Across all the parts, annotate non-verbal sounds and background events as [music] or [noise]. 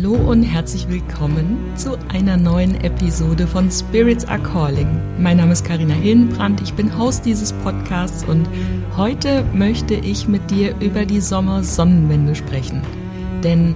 Hallo und herzlich willkommen zu einer neuen Episode von Spirits Are Calling. Mein Name ist Karina Hillenbrand, ich bin Host dieses Podcasts und heute möchte ich mit dir über die Sommersonnenwende sprechen. Denn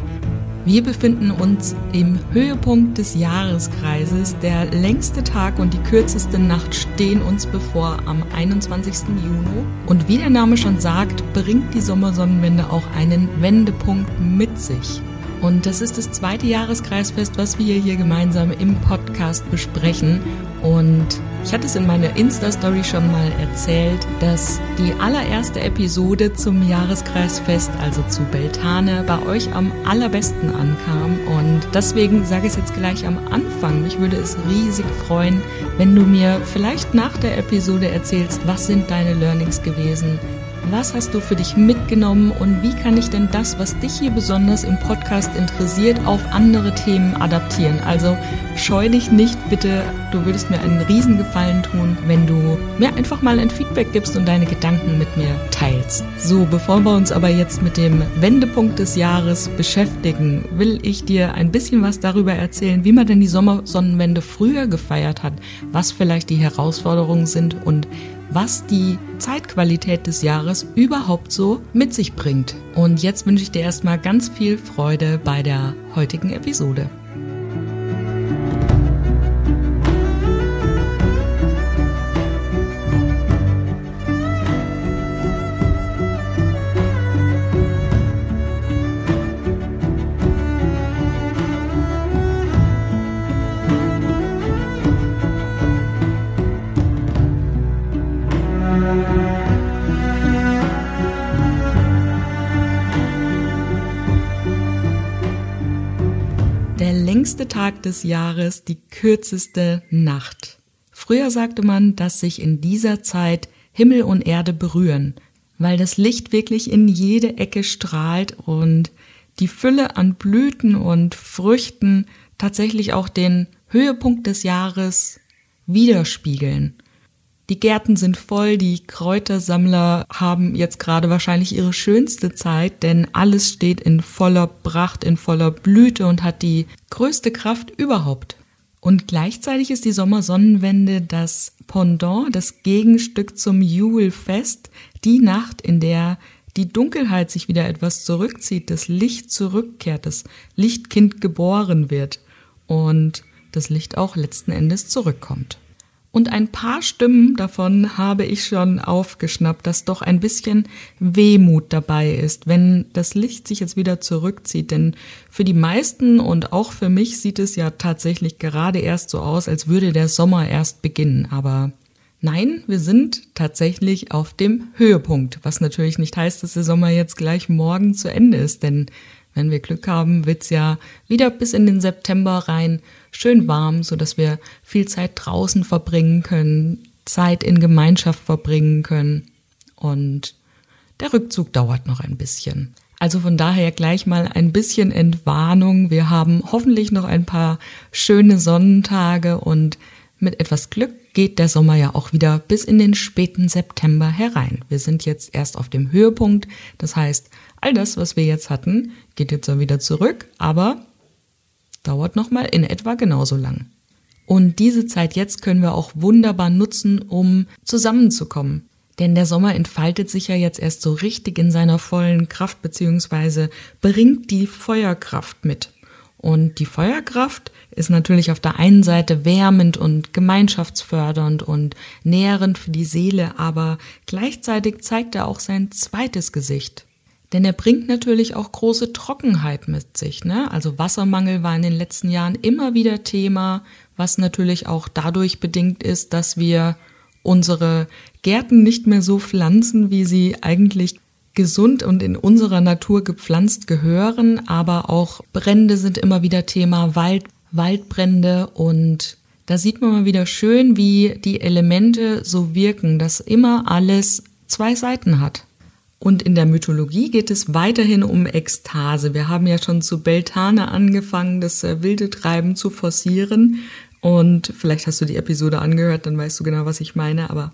wir befinden uns im Höhepunkt des Jahreskreises. Der längste Tag und die kürzeste Nacht stehen uns bevor am 21. Juni. Und wie der Name schon sagt, bringt die Sommersonnenwende auch einen Wendepunkt mit sich. Und das ist das zweite Jahreskreisfest, was wir hier gemeinsam im Podcast besprechen. Und ich hatte es in meiner Insta-Story schon mal erzählt, dass die allererste Episode zum Jahreskreisfest, also zu Beltane, bei euch am allerbesten ankam. Und deswegen sage ich es jetzt gleich am Anfang. Mich würde es riesig freuen, wenn du mir vielleicht nach der Episode erzählst, was sind deine Learnings gewesen, was hast du für dich mitgenommen und wie kann ich denn das, was dich hier besonders im Podcast interessiert, auf andere Themen adaptieren? Also scheu dich nicht, bitte. Du würdest mir einen Riesengefallen tun, wenn du mir einfach mal ein Feedback gibst und deine Gedanken mit mir teilst. So, bevor wir uns aber jetzt mit dem Wendepunkt des Jahres beschäftigen, will ich dir ein bisschen was darüber erzählen, wie man denn die Sommersonnenwende früher gefeiert hat, was vielleicht die Herausforderungen sind und was die Zeitqualität des Jahres überhaupt so mit sich bringt. Und jetzt wünsche ich dir erstmal ganz viel Freude bei der heutigen Episode. Längste Tag des Jahres, die kürzeste Nacht. Früher sagte man, dass sich in dieser Zeit Himmel und Erde berühren, weil das Licht wirklich in jede Ecke strahlt und die Fülle an Blüten und Früchten tatsächlich auch den Höhepunkt des Jahres widerspiegeln. Die Gärten sind voll, die Kräutersammler haben jetzt gerade wahrscheinlich ihre schönste Zeit, denn alles steht in voller Pracht, in voller Blüte und hat die größte Kraft überhaupt. Und gleichzeitig ist die Sommersonnenwende das Pendant, das Gegenstück zum Julfest, die Nacht, in der die Dunkelheit sich wieder etwas zurückzieht, das Licht zurückkehrt, das Lichtkind geboren wird und das Licht auch letzten Endes zurückkommt. Und ein paar Stimmen davon habe ich schon aufgeschnappt, dass doch ein bisschen Wehmut dabei ist, wenn das Licht sich jetzt wieder zurückzieht. Denn für die meisten und auch für mich sieht es ja tatsächlich gerade erst so aus, als würde der Sommer erst beginnen. Aber nein, wir sind tatsächlich auf dem Höhepunkt, was natürlich nicht heißt, dass der Sommer jetzt gleich morgen zu Ende ist. Denn wenn wir Glück haben, wird's ja wieder bis in den September rein schön warm, so dass wir viel Zeit draußen verbringen können, Zeit in Gemeinschaft verbringen können. Und der Rückzug dauert noch ein bisschen. Also von daher gleich mal ein bisschen Entwarnung. Wir haben hoffentlich noch ein paar schöne Sonnentage und mit etwas Glück geht der Sommer ja auch wieder bis in den späten September herein. Wir sind jetzt erst auf dem Höhepunkt. Das heißt, all das, was wir jetzt hatten, geht jetzt wieder zurück, aber dauert nochmal in etwa genauso lang. Und diese Zeit jetzt können wir auch wunderbar nutzen, um zusammenzukommen. Denn der Sommer entfaltet sich ja jetzt erst so richtig in seiner vollen Kraft beziehungsweise bringt die Feuerkraft mit. Und die Feuerkraft ist natürlich auf der einen Seite wärmend und gemeinschaftsfördernd und nährend für die Seele, aber gleichzeitig zeigt er auch sein zweites Gesicht. Denn er bringt natürlich auch große Trockenheit mit sich. Ne? Also Wassermangel war in den letzten Jahren immer wieder Thema, was natürlich auch dadurch bedingt ist, dass wir unsere Gärten nicht mehr so pflanzen, wie sie eigentlich gesund und in unserer Natur gepflanzt gehören. Aber auch Brände sind immer wieder Thema, Wald, Waldbrände und da sieht man mal wieder schön, wie die Elemente so wirken, dass immer alles zwei Seiten hat. Und in der Mythologie geht es weiterhin um Ekstase. Wir haben ja schon zu Beltane angefangen, das äh, wilde Treiben zu forcieren. Und vielleicht hast du die Episode angehört, dann weißt du genau, was ich meine. Aber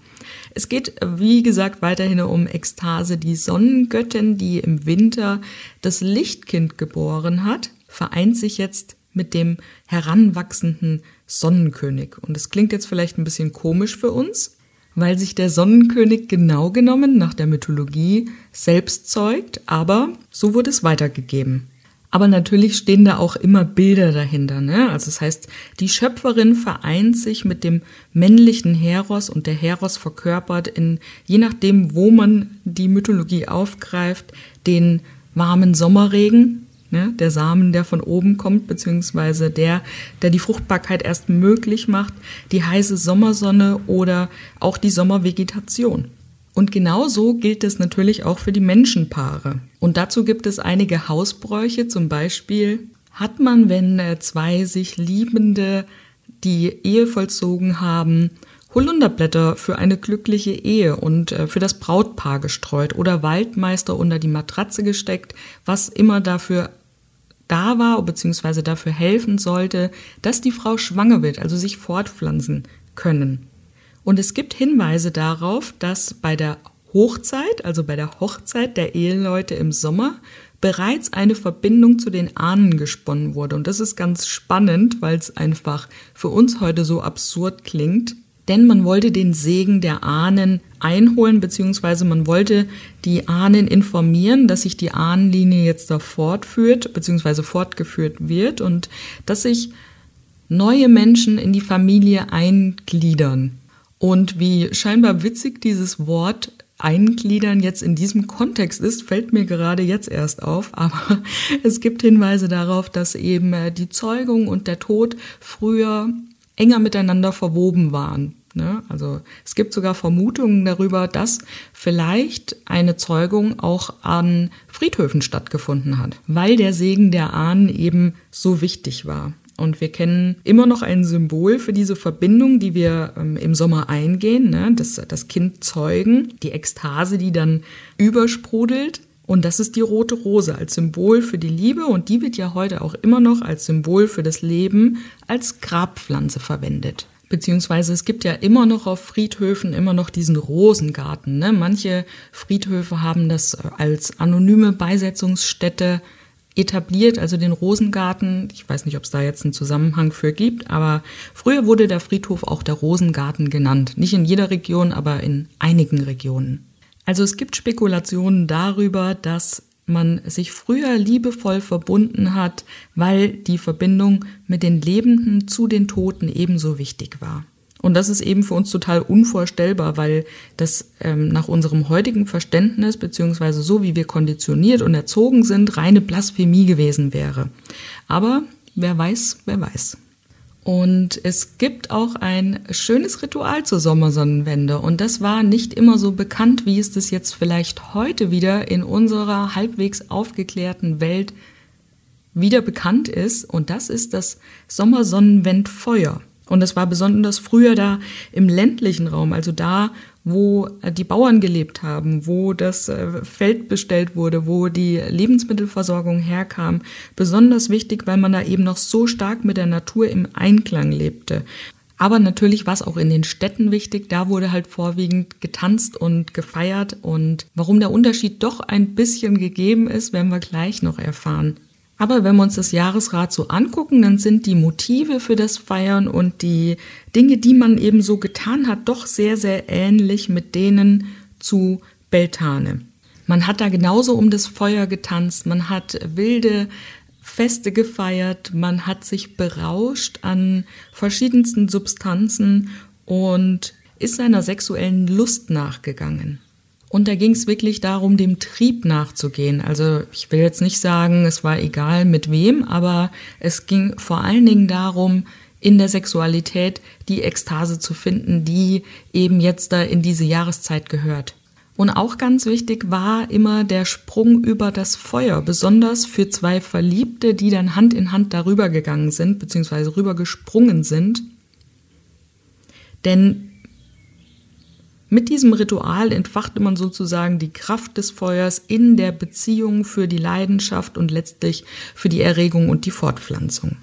es geht, wie gesagt, weiterhin um Ekstase, die Sonnengöttin, die im Winter das Lichtkind geboren hat. vereint sich jetzt mit dem heranwachsenden Sonnenkönig. Und es klingt jetzt vielleicht ein bisschen komisch für uns, weil sich der Sonnenkönig genau genommen nach der Mythologie selbst zeugt, aber so wurde es weitergegeben. Aber natürlich stehen da auch immer Bilder dahinter. Ne? Also das heißt, die Schöpferin vereint sich mit dem männlichen Heros und der Heros verkörpert in, je nachdem, wo man die Mythologie aufgreift, den warmen Sommerregen, ne? der Samen, der von oben kommt, beziehungsweise der, der die Fruchtbarkeit erst möglich macht, die heiße Sommersonne oder auch die Sommervegetation. Und genauso gilt es natürlich auch für die Menschenpaare. Und dazu gibt es einige Hausbräuche, zum Beispiel hat man, wenn äh, zwei sich Liebende die Ehe vollzogen haben, Holunderblätter für eine glückliche Ehe und äh, für das Brautpaar gestreut oder Waldmeister unter die Matratze gesteckt, was immer dafür da war bzw. dafür helfen sollte, dass die Frau schwanger wird, also sich fortpflanzen können. Und es gibt Hinweise darauf, dass bei der Hochzeit, also bei der Hochzeit der Eheleute im Sommer, bereits eine Verbindung zu den Ahnen gesponnen wurde. Und das ist ganz spannend, weil es einfach für uns heute so absurd klingt. Denn man wollte den Segen der Ahnen einholen, beziehungsweise man wollte die Ahnen informieren, dass sich die Ahnenlinie jetzt da fortführt, beziehungsweise fortgeführt wird und dass sich neue Menschen in die Familie eingliedern. Und wie scheinbar witzig dieses Wort eingliedern jetzt in diesem Kontext ist, fällt mir gerade jetzt erst auf, [laughs] aber es gibt Hinweise darauf, dass eben äh, die Zeugung und der Tod früher enger miteinander verwoben waren. Ne? Also es gibt sogar Vermutungen darüber, dass vielleicht eine Zeugung auch an Friedhöfen stattgefunden hat, weil der Segen der Ahnen eben so wichtig war. Und wir kennen immer noch ein Symbol für diese Verbindung, die wir ähm, im Sommer eingehen, ne? das, das Kind zeugen, die Ekstase, die dann übersprudelt. Und das ist die rote Rose als Symbol für die Liebe und die wird ja heute auch immer noch als Symbol für das Leben als Grabpflanze verwendet. Beziehungsweise es gibt ja immer noch auf Friedhöfen immer noch diesen Rosengarten. Ne? Manche Friedhöfe haben das als anonyme Beisetzungsstätte etabliert, also den Rosengarten. Ich weiß nicht, ob es da jetzt einen Zusammenhang für gibt, aber früher wurde der Friedhof auch der Rosengarten genannt. Nicht in jeder Region, aber in einigen Regionen. Also es gibt Spekulationen darüber, dass man sich früher liebevoll verbunden hat, weil die Verbindung mit den Lebenden zu den Toten ebenso wichtig war. Und das ist eben für uns total unvorstellbar, weil das ähm, nach unserem heutigen Verständnis, beziehungsweise so wie wir konditioniert und erzogen sind, reine Blasphemie gewesen wäre. Aber wer weiß, wer weiß. Und es gibt auch ein schönes Ritual zur Sommersonnenwende. Und das war nicht immer so bekannt, wie es das jetzt vielleicht heute wieder in unserer halbwegs aufgeklärten Welt wieder bekannt ist. Und das ist das Sommersonnenwendfeuer. Und es war besonders früher da im ländlichen Raum, also da, wo äh, die Bauern gelebt haben, wo das äh, Feld bestellt wurde, wo die Lebensmittelversorgung herkam, besonders wichtig, weil man da eben noch so stark mit der Natur im Einklang lebte. Aber natürlich war es auch in den Städten wichtig. Da wurde halt vorwiegend getanzt und gefeiert. Und warum der Unterschied doch ein bisschen gegeben ist, werden wir gleich noch erfahren. Aber wenn wir uns das Jahresrad so angucken, dann sind die Motive für das Feiern und die Dinge, die man eben so getan hat, doch sehr, sehr ähnlich mit denen zu Beltane. Man hat da genauso um das Feuer getanzt, man hat wilde Feste gefeiert, man hat sich berauscht an verschiedensten Substanzen und ist seiner sexuellen Lust nachgegangen. Und da ging es wirklich darum, dem Trieb nachzugehen. Also ich will jetzt nicht sagen, es war egal mit wem, aber es ging vor allen Dingen darum, in der Sexualität die Ekstase zu finden, die eben jetzt da in diese Jahreszeit gehört. Und auch ganz wichtig war immer der Sprung über das Feuer, besonders für zwei Verliebte, die dann Hand in Hand darüber gegangen sind, beziehungsweise rüber gesprungen sind. Denn mit diesem Ritual entfachte man sozusagen die Kraft des Feuers in der Beziehung für die Leidenschaft und letztlich für die Erregung und die Fortpflanzung.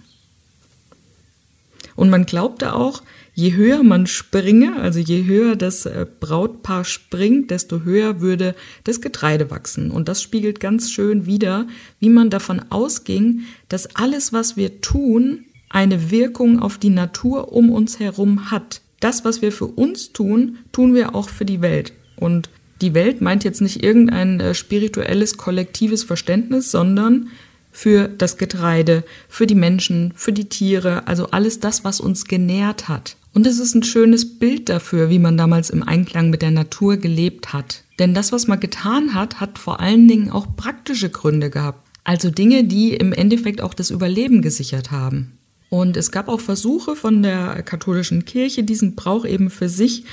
Und man glaubte auch, je höher man springe, also je höher das äh, Brautpaar springt, desto höher würde das Getreide wachsen. Und das spiegelt ganz schön wider, wie man davon ausging, dass alles, was wir tun, eine Wirkung auf die Natur um uns herum hat. Das, was wir für uns tun, tun wir auch für die Welt. Und die Welt meint jetzt nicht irgendein äh, spirituelles, kollektives Verständnis, sondern für das Getreide, für die Menschen, für die Tiere, also alles das, was uns genährt hat. Und es ist ein schönes Bild dafür, wie man damals im Einklang mit der Natur gelebt hat. Denn das, was man getan hat, hat vor allen Dingen auch praktische Gründe gehabt. Also Dinge, die im Endeffekt auch das Überleben gesichert haben. Und es gab auch Versuche von der katholischen Kirche, diesen Brauch eben für sich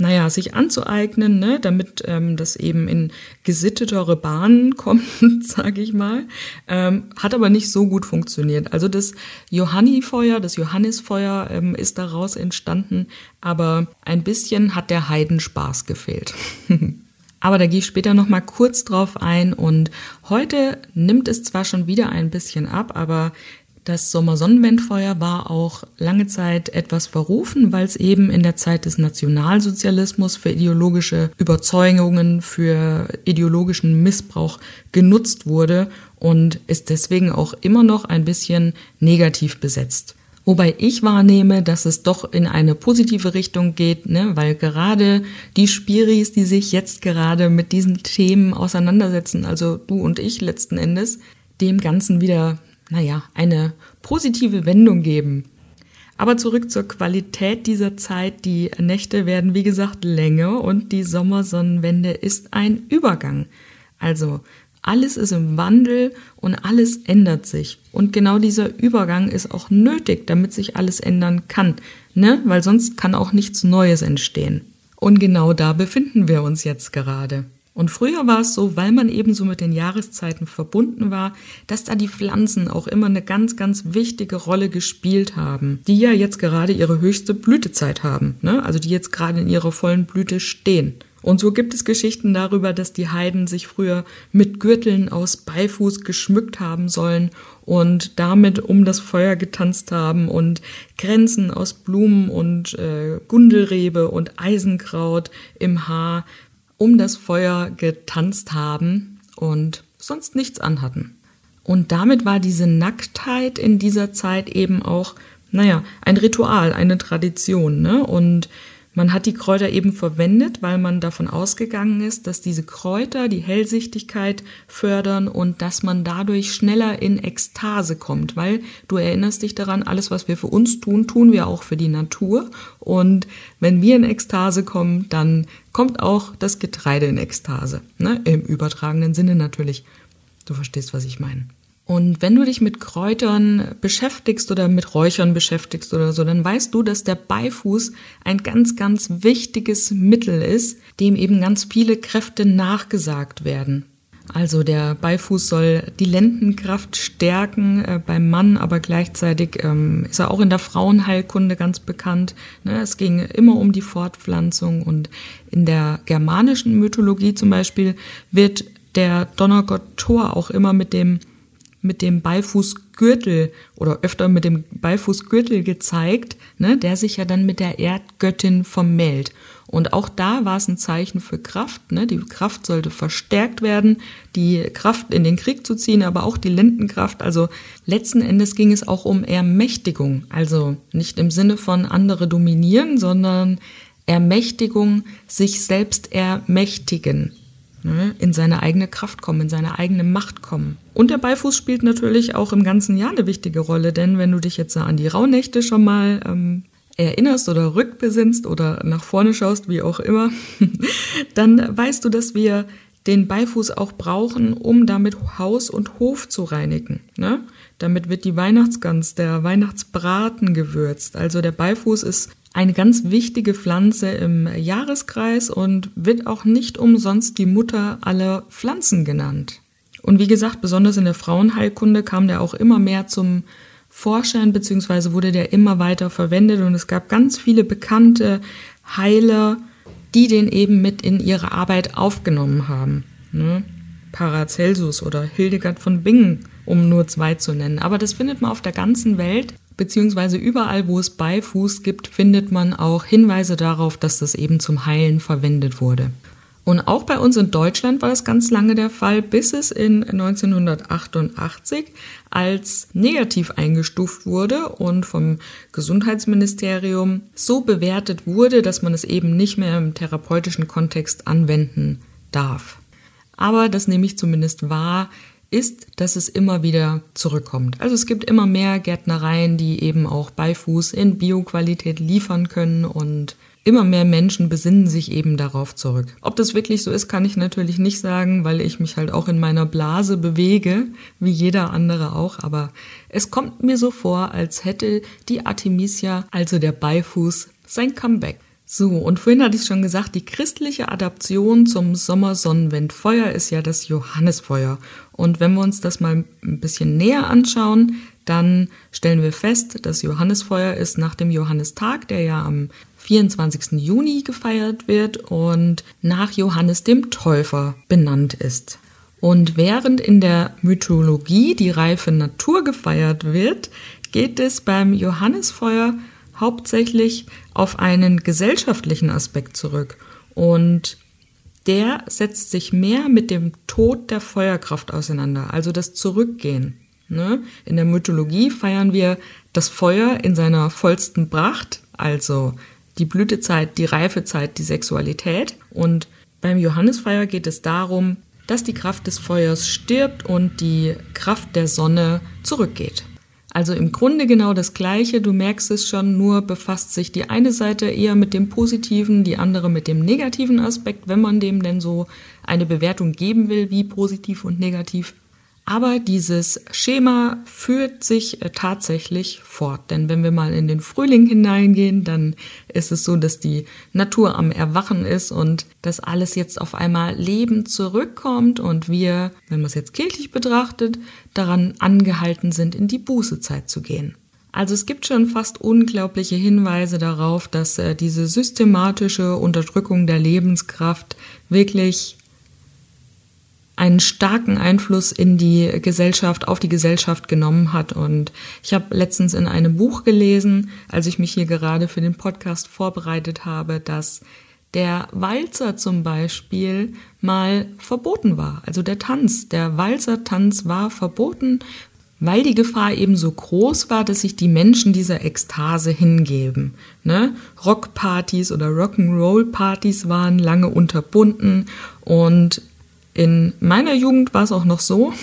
naja, sich anzueignen, ne, damit ähm, das eben in gesittetere Bahnen [laughs] kommt, sage ich mal, ähm, hat aber nicht so gut funktioniert. Also das Johannifeuer, das Johannisfeuer ähm, ist daraus entstanden, aber ein bisschen hat der Heidenspaß gefehlt. [laughs] Aber da gehe ich später noch mal kurz drauf ein und heute nimmt es zwar schon wieder ein bisschen ab, aber das Sommersonnenwendfeuer war auch lange Zeit etwas verrufen, weil es eben in der Zeit des Nationalsozialismus für ideologische Überzeugungen, für ideologischen Missbrauch genutzt wurde und ist deswegen auch immer noch ein bisschen negativ besetzt. Wobei ich wahrnehme, dass es doch in eine positive Richtung geht, ne? weil gerade die Spiris, die sich jetzt gerade mit diesen Themen auseinandersetzen, also du und ich letzten Endes, dem Ganzen wieder naja, eine positive Wendung geben. Aber zurück zur Qualität dieser Zeit. Die Nächte werden, wie gesagt, länger und die Sommersonnenwende ist ein Übergang. Also alles ist im Wandel und alles ändert sich. Und genau dieser Übergang ist auch nötig, damit sich alles ändern kann, ne? Weil sonst kann auch nichts Neues entstehen. Und genau da befinden wir uns jetzt gerade. Und früher war es so, weil man eben so mit den Jahreszeiten verbunden war, dass da die Pflanzen auch immer eine ganz, ganz wichtige Rolle gespielt haben, die ja jetzt gerade ihre höchste Blütezeit haben, ne? also die jetzt gerade in ihrer vollen Blüte stehen. Und so gibt es Geschichten darüber, dass die Heiden sich früher mit Gürteln aus Beifuß geschmückt haben sollen und damit um das Feuer getanzt haben und Grenzen aus Blumen und äh, Gundelrebe und Eisenkraut im Haar um das Feuer getanzt haben und sonst nichts anhatten. Und damit war diese Nacktheit in dieser Zeit eben auch, naja, ein Ritual, eine Tradition. Ne? Und man hat die Kräuter eben verwendet, weil man davon ausgegangen ist, dass diese Kräuter die Hellsichtigkeit fördern und dass man dadurch schneller in Ekstase kommt, weil du erinnerst dich daran, alles, was wir für uns tun, tun wir auch für die Natur. Und wenn wir in Ekstase kommen, dann kommt auch das Getreide in Ekstase. Ne? Im übertragenen Sinne natürlich. Du verstehst, was ich meine. Und wenn du dich mit Kräutern beschäftigst oder mit Räuchern beschäftigst oder so, dann weißt du, dass der Beifuß ein ganz, ganz wichtiges Mittel ist, dem eben ganz viele Kräfte nachgesagt werden. Also der Beifuß soll die Lendenkraft stärken äh, beim Mann, aber gleichzeitig ähm, ist er auch in der Frauenheilkunde ganz bekannt. Ne? Es ging immer um die Fortpflanzung und in der germanischen Mythologie zum Beispiel wird der Donnergott Thor auch immer mit dem mit dem Beifußgürtel oder öfter mit dem Beifußgürtel gezeigt, ne, der sich ja dann mit der Erdgöttin vermählt. Und auch da war es ein Zeichen für Kraft. Ne? Die Kraft sollte verstärkt werden, die Kraft in den Krieg zu ziehen, aber auch die Lendenkraft. Also letzten Endes ging es auch um Ermächtigung. Also nicht im Sinne von andere dominieren, sondern Ermächtigung, sich selbst ermächtigen ne, in seine eigene Kraft kommen, in seine eigene Macht kommen. Und der Beifuß spielt natürlich auch im ganzen Jahr eine wichtige Rolle, denn wenn du dich jetzt an die Rauhnächte schon mal ähm, erinnerst oder rückbesinnst oder nach vorne schaust, wie auch immer, [laughs] dann weißt du, dass wir den Beifuß auch brauchen, um damit Haus und Hof zu reinigen. Ne? Damit wird die Weihnachtsgans, der Weihnachtsbraten gewürzt. Also der Beifuß ist eine ganz wichtige Pflanze im Jahreskreis und wird auch nicht umsonst die Mutter aller Pflanzen genannt. Und wie gesagt, besonders in der Frauenheilkunde kam der auch immer mehr zum Vorschein, beziehungsweise wurde der immer weiter verwendet und es gab ganz viele bekannte Heiler, die den eben mit in ihre Arbeit aufgenommen haben. Ne? Paracelsus oder Hildegard von Bingen, um nur zwei zu nennen. Aber das findet man auf der ganzen Welt beziehungsweise überall, wo es Beifuß gibt, findet man auch Hinweise darauf, dass das eben zum Heilen verwendet wurde. Und auch bei uns in Deutschland war das ganz lange der Fall, bis es in 1988 als negativ eingestuft wurde und vom Gesundheitsministerium so bewertet wurde, dass man es eben nicht mehr im therapeutischen Kontext anwenden darf. Aber das nehme ich zumindest wahr, ist, dass es immer wieder zurückkommt. Also es gibt immer mehr Gärtnereien, die eben auch Beifuß in Bioqualität liefern können und immer mehr Menschen besinnen sich eben darauf zurück. Ob das wirklich so ist, kann ich natürlich nicht sagen, weil ich mich halt auch in meiner Blase bewege, wie jeder andere auch, aber es kommt mir so vor, als hätte die Artemisia, also der Beifuß, sein Comeback. So, und vorhin hatte ich schon gesagt, die christliche Adaption zum Sommersonnenwendfeuer ist ja das Johannesfeuer. Und wenn wir uns das mal ein bisschen näher anschauen, dann stellen wir fest, das Johannesfeuer ist nach dem Johannistag, der ja am 24. Juni gefeiert wird und nach Johannes dem Täufer benannt ist. Und während in der Mythologie die reife Natur gefeiert wird, geht es beim Johannesfeuer hauptsächlich auf einen gesellschaftlichen Aspekt zurück. Und der setzt sich mehr mit dem Tod der Feuerkraft auseinander, also das Zurückgehen. Ne? In der Mythologie feiern wir das Feuer in seiner vollsten Pracht, also die Blütezeit, die Reifezeit, die Sexualität. Und beim Johannesfeuer geht es darum, dass die Kraft des Feuers stirbt und die Kraft der Sonne zurückgeht. Also im Grunde genau das Gleiche, du merkst es schon, nur befasst sich die eine Seite eher mit dem positiven, die andere mit dem negativen Aspekt, wenn man dem denn so eine Bewertung geben will, wie positiv und negativ. Aber dieses Schema führt sich äh, tatsächlich fort. Denn wenn wir mal in den Frühling hineingehen, dann ist es so, dass die Natur am Erwachen ist und dass alles jetzt auf einmal Leben zurückkommt und wir, wenn man es jetzt kirchlich betrachtet, daran angehalten sind, in die Bußezeit zu gehen. Also es gibt schon fast unglaubliche Hinweise darauf, dass äh, diese systematische Unterdrückung der Lebenskraft wirklich einen starken Einfluss in die Gesellschaft, auf die Gesellschaft genommen hat. Und ich habe letztens in einem Buch gelesen, als ich mich hier gerade für den Podcast vorbereitet habe, dass der Walzer zum Beispiel mal verboten war. Also der Tanz, der Walzertanz war verboten, weil die Gefahr eben so groß war, dass sich die Menschen dieser Ekstase hingeben. Ne? Rockpartys oder Rock'n'Roll-Partys waren lange unterbunden und in meiner Jugend war es auch noch so, [laughs]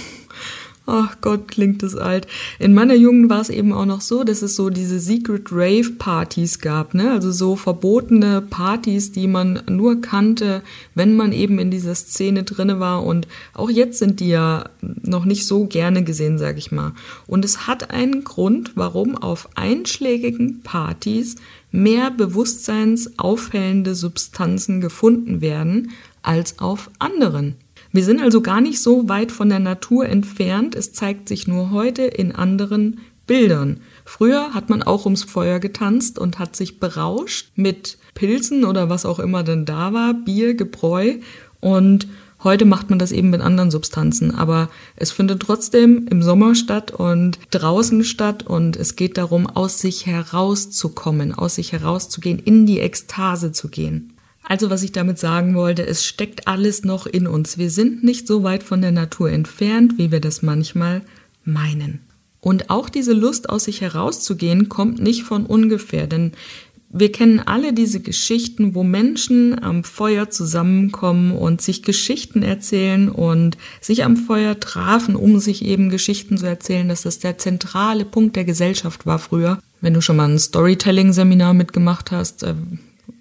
Ach Gott, klingt das alt. In meiner Jugend war es eben auch noch so, dass es so diese Secret Rave Partys gab, ne? Also so verbotene Partys, die man nur kannte, wenn man eben in dieser Szene drinne war. Und auch jetzt sind die ja noch nicht so gerne gesehen, sag ich mal. Und es hat einen Grund, warum auf einschlägigen Partys mehr bewusstseinsaufhellende Substanzen gefunden werden als auf anderen. Wir sind also gar nicht so weit von der Natur entfernt, es zeigt sich nur heute in anderen Bildern. Früher hat man auch ums Feuer getanzt und hat sich berauscht mit Pilzen oder was auch immer denn da war, Bier, Gebräu und Heute macht man das eben mit anderen Substanzen, aber es findet trotzdem im Sommer statt und draußen statt und es geht darum, aus sich herauszukommen, aus sich herauszugehen, in die Ekstase zu gehen. Also was ich damit sagen wollte, es steckt alles noch in uns. Wir sind nicht so weit von der Natur entfernt, wie wir das manchmal meinen. Und auch diese Lust aus sich herauszugehen kommt nicht von ungefähr, denn wir kennen alle diese Geschichten, wo Menschen am Feuer zusammenkommen und sich Geschichten erzählen und sich am Feuer trafen, um sich eben Geschichten zu erzählen, dass das der zentrale Punkt der Gesellschaft war früher. Wenn du schon mal ein Storytelling-Seminar mitgemacht hast, äh,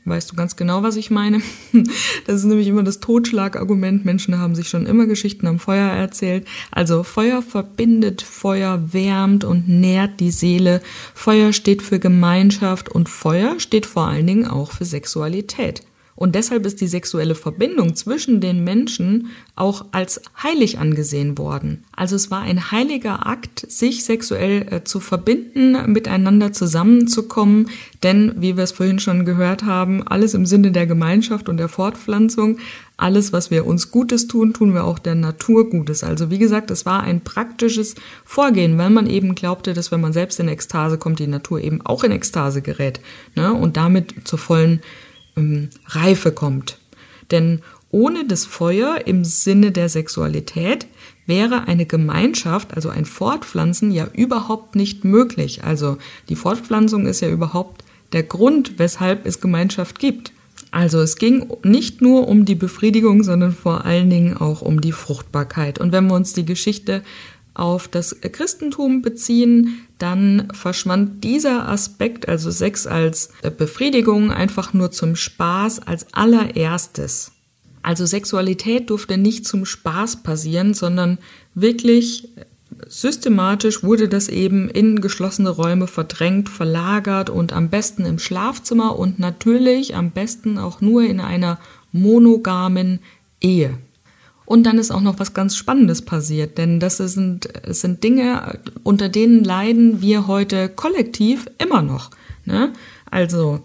weißt du ganz genau, was ich meine. [laughs] Das ist nämlich immer das Totschlagargument. Menschen haben sich schon immer Geschichten am Feuer erzählt. Also Feuer verbindet, Feuer wärmt und nährt die Seele. Feuer steht für Gemeinschaft und Feuer steht vor allen Dingen auch für Sexualität. Und deshalb ist die sexuelle Verbindung zwischen den Menschen auch als heilig angesehen worden. Also es war ein heiliger Akt, sich sexuell äh, zu verbinden, miteinander zusammenzukommen. Denn, wie wir es vorhin schon gehört haben, alles im Sinne der Gemeinschaft und der Fortpflanzung. Alles, was wir uns Gutes tun, tun wir auch der Natur Gutes. Also wie gesagt, es war ein praktisches Vorgehen, weil man eben glaubte, dass wenn man selbst in Ekstase kommt, die Natur eben auch in Ekstase gerät ne? und damit zur vollen ähm, Reife kommt. Denn ohne das Feuer im Sinne der Sexualität wäre eine Gemeinschaft, also ein Fortpflanzen, ja überhaupt nicht möglich. Also die Fortpflanzung ist ja überhaupt der Grund, weshalb es Gemeinschaft gibt. Also es ging nicht nur um die Befriedigung, sondern vor allen Dingen auch um die Fruchtbarkeit. Und wenn wir uns die Geschichte auf das Christentum beziehen, dann verschwand dieser Aspekt, also Sex als Befriedigung, einfach nur zum Spaß als allererstes. Also Sexualität durfte nicht zum Spaß passieren, sondern wirklich systematisch wurde das eben in geschlossene Räume verdrängt, verlagert und am besten im Schlafzimmer und natürlich am besten auch nur in einer monogamen Ehe. Und dann ist auch noch was ganz Spannendes passiert, denn das sind, das sind Dinge, unter denen leiden wir heute kollektiv immer noch. Ne? Also,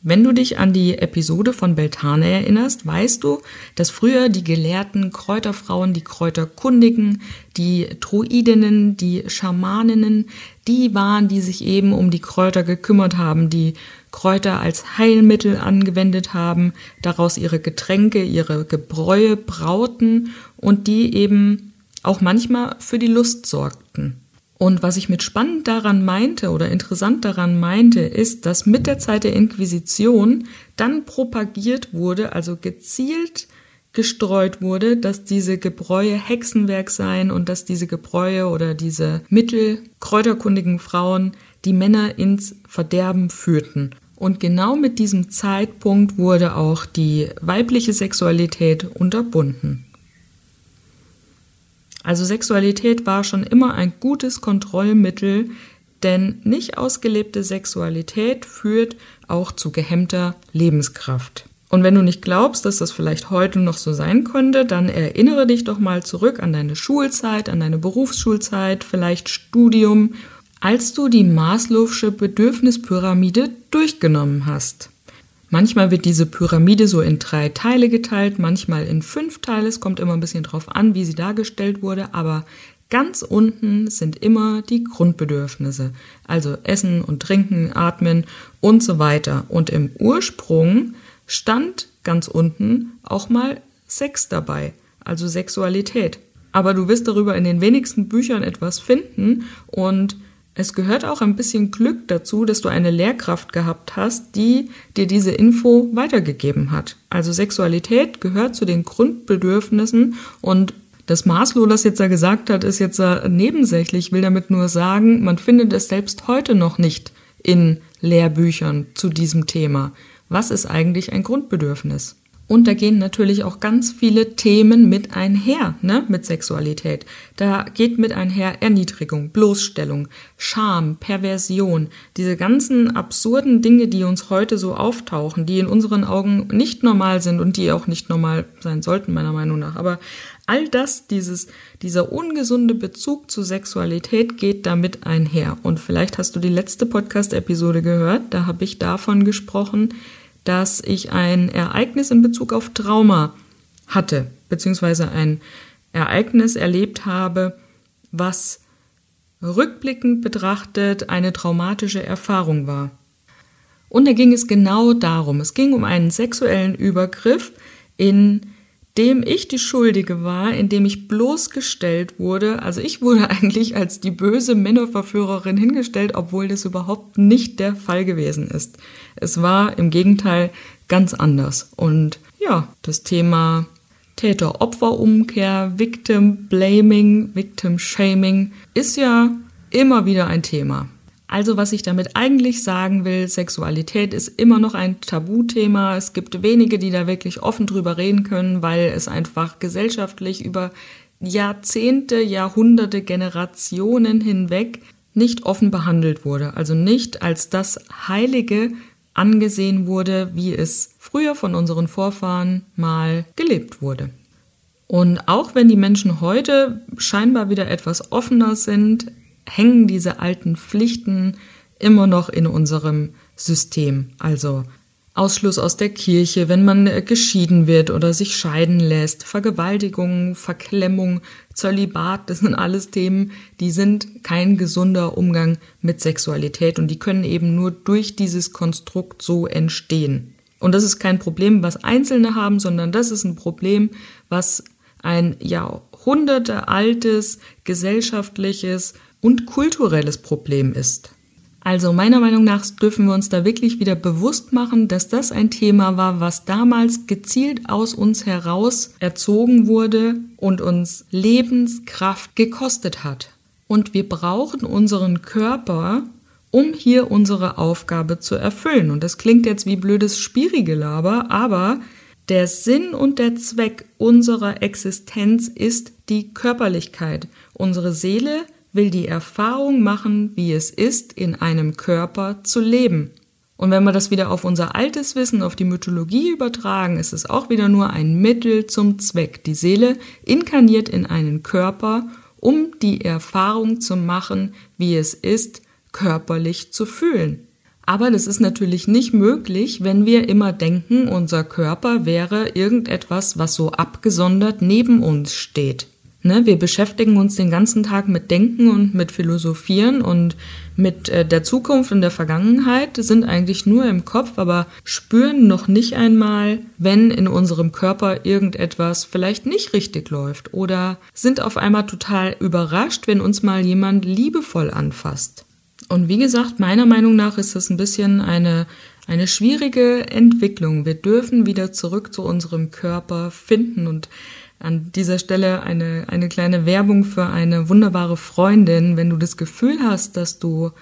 wenn du dich an die Episode von Beltane erinnerst, weißt du, dass früher die gelehrten Kräuterfrauen, die Kräuterkundigen, die Druidinnen, die Schamaninnen, die waren, die sich eben um die Kräuter gekümmert haben, die Kräuter als Heilmittel angewendet haben, daraus ihre Getränke, ihre Gebräue brauten und die eben auch manchmal für die Lust sorgten. Und was ich mit spannend daran meinte oder interessant daran meinte, ist, dass mit der Zeit der Inquisition dann propagiert wurde, also gezielt gestreut wurde, dass diese Gebräue Hexenwerk seien und dass diese Gebräue oder diese Mittel kräuterkundigen Frauen die Männer ins Verderben führten. Und genau mit diesem Zeitpunkt wurde auch die weibliche Sexualität unterbunden. Also Sexualität war schon immer ein gutes Kontrollmittel, denn nicht ausgelebte Sexualität führt auch zu gehemmter Lebenskraft. Und wenn du nicht glaubst, dass das vielleicht heute noch so sein könnte, dann erinnere dich doch mal zurück an deine Schulzeit, an deine Berufsschulzeit, vielleicht Studium als du die Maslow'sche Bedürfnispyramide durchgenommen hast. Manchmal wird diese Pyramide so in drei Teile geteilt, manchmal in fünf Teile. Es kommt immer ein bisschen drauf an, wie sie dargestellt wurde, aber ganz unten sind immer die Grundbedürfnisse. Also Essen und Trinken, Atmen und so weiter. Und im Ursprung stand ganz unten auch mal Sex dabei, also Sexualität. Aber du wirst darüber in den wenigsten Büchern etwas finden und es gehört auch ein bisschen Glück dazu, dass du eine Lehrkraft gehabt hast, die dir diese Info weitergegeben hat. Also Sexualität gehört zu den Grundbedürfnissen und das Maslow, das jetzt da gesagt hat, ist jetzt nebensächlich. Ich will damit nur sagen, man findet es selbst heute noch nicht in Lehrbüchern zu diesem Thema. Was ist eigentlich ein Grundbedürfnis? Und da gehen natürlich auch ganz viele Themen mit einher, ne, mit Sexualität. Da geht mit einher Erniedrigung, Bloßstellung, Scham, Perversion, diese ganzen absurden Dinge, die uns heute so auftauchen, die in unseren Augen nicht normal sind und die auch nicht normal sein sollten, meiner Meinung nach. Aber all das, dieses, dieser ungesunde Bezug zu Sexualität geht damit einher. Und vielleicht hast du die letzte Podcast-Episode gehört, da habe ich davon gesprochen, dass ich ein Ereignis in Bezug auf Trauma hatte, beziehungsweise ein Ereignis erlebt habe, was rückblickend betrachtet eine traumatische Erfahrung war. Und da ging es genau darum, es ging um einen sexuellen Übergriff, in dem ich die Schuldige war, in dem ich bloßgestellt wurde. Also ich wurde [laughs] eigentlich als die böse Männerverführerin hingestellt, obwohl das überhaupt nicht der Fall gewesen ist. Es war im Gegenteil ganz anders. Und ja, das Thema Täter-Opfer-Umkehr, Victim Blaming, Victim Shaming ist ja immer wieder ein Thema. Also was ich damit eigentlich sagen will, Sexualität ist immer noch ein Tabuthema. Es gibt wenige, die da wirklich offen drüber reden können, weil es einfach gesellschaftlich über Jahrzehnte, Jahrhunderte, Generationen hinweg nicht offen behandelt wurde. Also nicht als das heilige angesehen wurde, wie es früher von unseren Vorfahren mal gelebt wurde. Und auch wenn die Menschen heute scheinbar wieder etwas offener sind, hängen diese alten Pflichten immer noch in unserem System. Also Ausschluss aus der Kirche, wenn man äh, geschieden wird oder sich scheiden lässt, Vergewaltigung, Verklemmung, Zölibat, das sind alles Themen, die sind kein gesunder Umgang mit Sexualität und die können eben nur durch dieses Konstrukt so entstehen. Und das ist kein Problem, was Einzelne haben, sondern das ist ein Problem, was ein jahrhundertealtes gesellschaftliches und kulturelles Problem ist. Also meiner Meinung nach dürfen wir uns da wirklich wieder bewusst machen, dass das ein Thema war, was damals gezielt aus uns heraus erzogen wurde und uns Lebenskraft gekostet hat. Und wir brauchen unseren Körper, um hier unsere Aufgabe zu erfüllen. Und das klingt jetzt wie blödes Spirigelaber, aber der Sinn und der Zweck unserer Existenz ist die Körperlichkeit. Unsere Seele will die Erfahrung machen, wie es ist, in einem Körper zu leben. Und wenn wir das wieder auf unser altes Wissen, auf die Mythologie übertragen, ist es auch wieder nur ein Mittel zum Zweck. Die Seele inkarniert in einen Körper, um die Erfahrung zu machen, wie es ist, körperlich zu fühlen. Aber das ist natürlich nicht möglich, wenn wir immer denken, unser Körper wäre irgendetwas, was so abgesondert neben uns steht. Ne, wir beschäftigen uns den ganzen Tag mit Denken und mit Philosophieren und mit äh, der Zukunft und der Vergangenheit, sind eigentlich nur im Kopf, aber spüren noch nicht einmal, wenn in unserem Körper irgendetwas vielleicht nicht richtig läuft oder sind auf einmal total überrascht, wenn uns mal jemand liebevoll anfasst. Und wie gesagt, meiner Meinung nach ist das ein bisschen eine eine schwierige Entwicklung. Wir dürfen wieder zurück zu unserem Körper finden und an dieser Stelle eine, eine kleine Werbung für eine wunderbare Freundin. Wenn du das Gefühl hast, dass du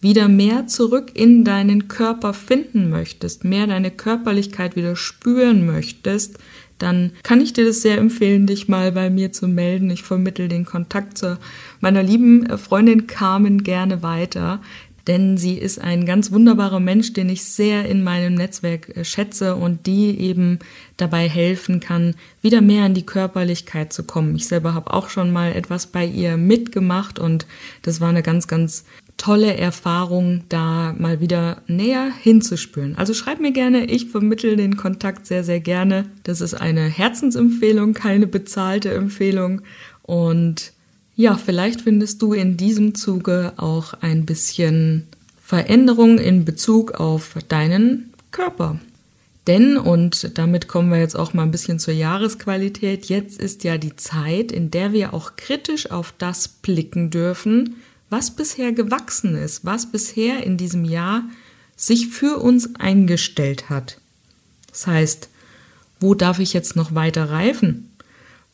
wieder mehr zurück in deinen Körper finden möchtest, mehr deine Körperlichkeit wieder spüren möchtest, dann kann ich dir das sehr empfehlen, dich mal bei mir zu melden. Ich vermittel den Kontakt zu meiner lieben Freundin Carmen gerne weiter denn sie ist ein ganz wunderbarer Mensch, den ich sehr in meinem Netzwerk äh, schätze und die eben dabei helfen kann, wieder mehr in die Körperlichkeit zu kommen. Ich selber habe auch schon mal etwas bei ihr mitgemacht und das war eine ganz, ganz tolle Erfahrung, da mal wieder näher hinzuspüren. Also schreib mir gerne, ich vermittel den Kontakt sehr, sehr gerne. Das ist eine Herzensempfehlung, keine bezahlte Empfehlung und ja, vielleicht findest du in diesem Zuge auch ein bisschen Veränderung in Bezug auf deinen Körper. Denn, und damit kommen wir jetzt auch mal ein bisschen zur Jahresqualität, jetzt ist ja die Zeit, in der wir auch kritisch auf das blicken dürfen, was bisher gewachsen ist, was bisher in diesem Jahr sich für uns eingestellt hat. Das heißt, wo darf ich jetzt noch weiter reifen?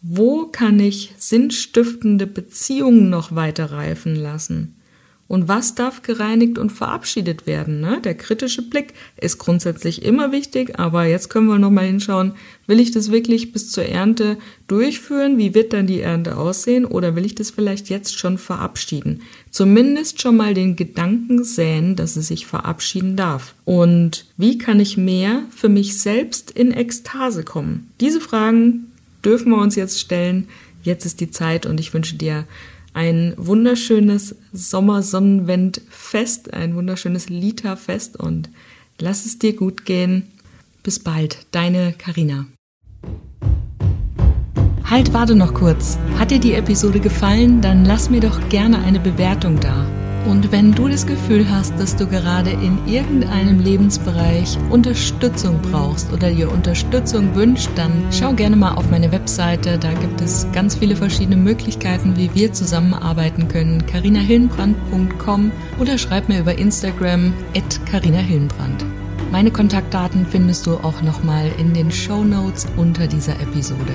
Wo kann ich sinnstiftende Beziehungen noch weiter reifen lassen? Und was darf gereinigt und verabschiedet werden? Ne? Der kritische Blick ist grundsätzlich immer wichtig, aber jetzt können wir nochmal hinschauen, will ich das wirklich bis zur Ernte durchführen? Wie wird dann die Ernte aussehen? Oder will ich das vielleicht jetzt schon verabschieden? Zumindest schon mal den Gedanken säen, dass es sich verabschieden darf. Und wie kann ich mehr für mich selbst in Ekstase kommen? Diese Fragen dürfen wir uns jetzt stellen. Jetzt ist die Zeit und ich wünsche dir ein wunderschönes Sommersonnenwendfest, ein wunderschönes Lita-Fest und lass es dir gut gehen. Bis bald, deine Karina. Halt, warte noch kurz. Hat dir die Episode gefallen? Dann lass mir doch gerne eine Bewertung da. Und wenn du das Gefühl hast, dass du gerade in irgendeinem Lebensbereich Unterstützung brauchst oder dir Unterstützung wünscht, dann schau gerne mal auf meine Webseite. Da gibt es ganz viele verschiedene Möglichkeiten, wie wir zusammenarbeiten können. carinahillenbrand.com oder schreib mir über Instagram at carinahillenbrand. Meine Kontaktdaten findest du auch nochmal in den Show Notes unter dieser Episode.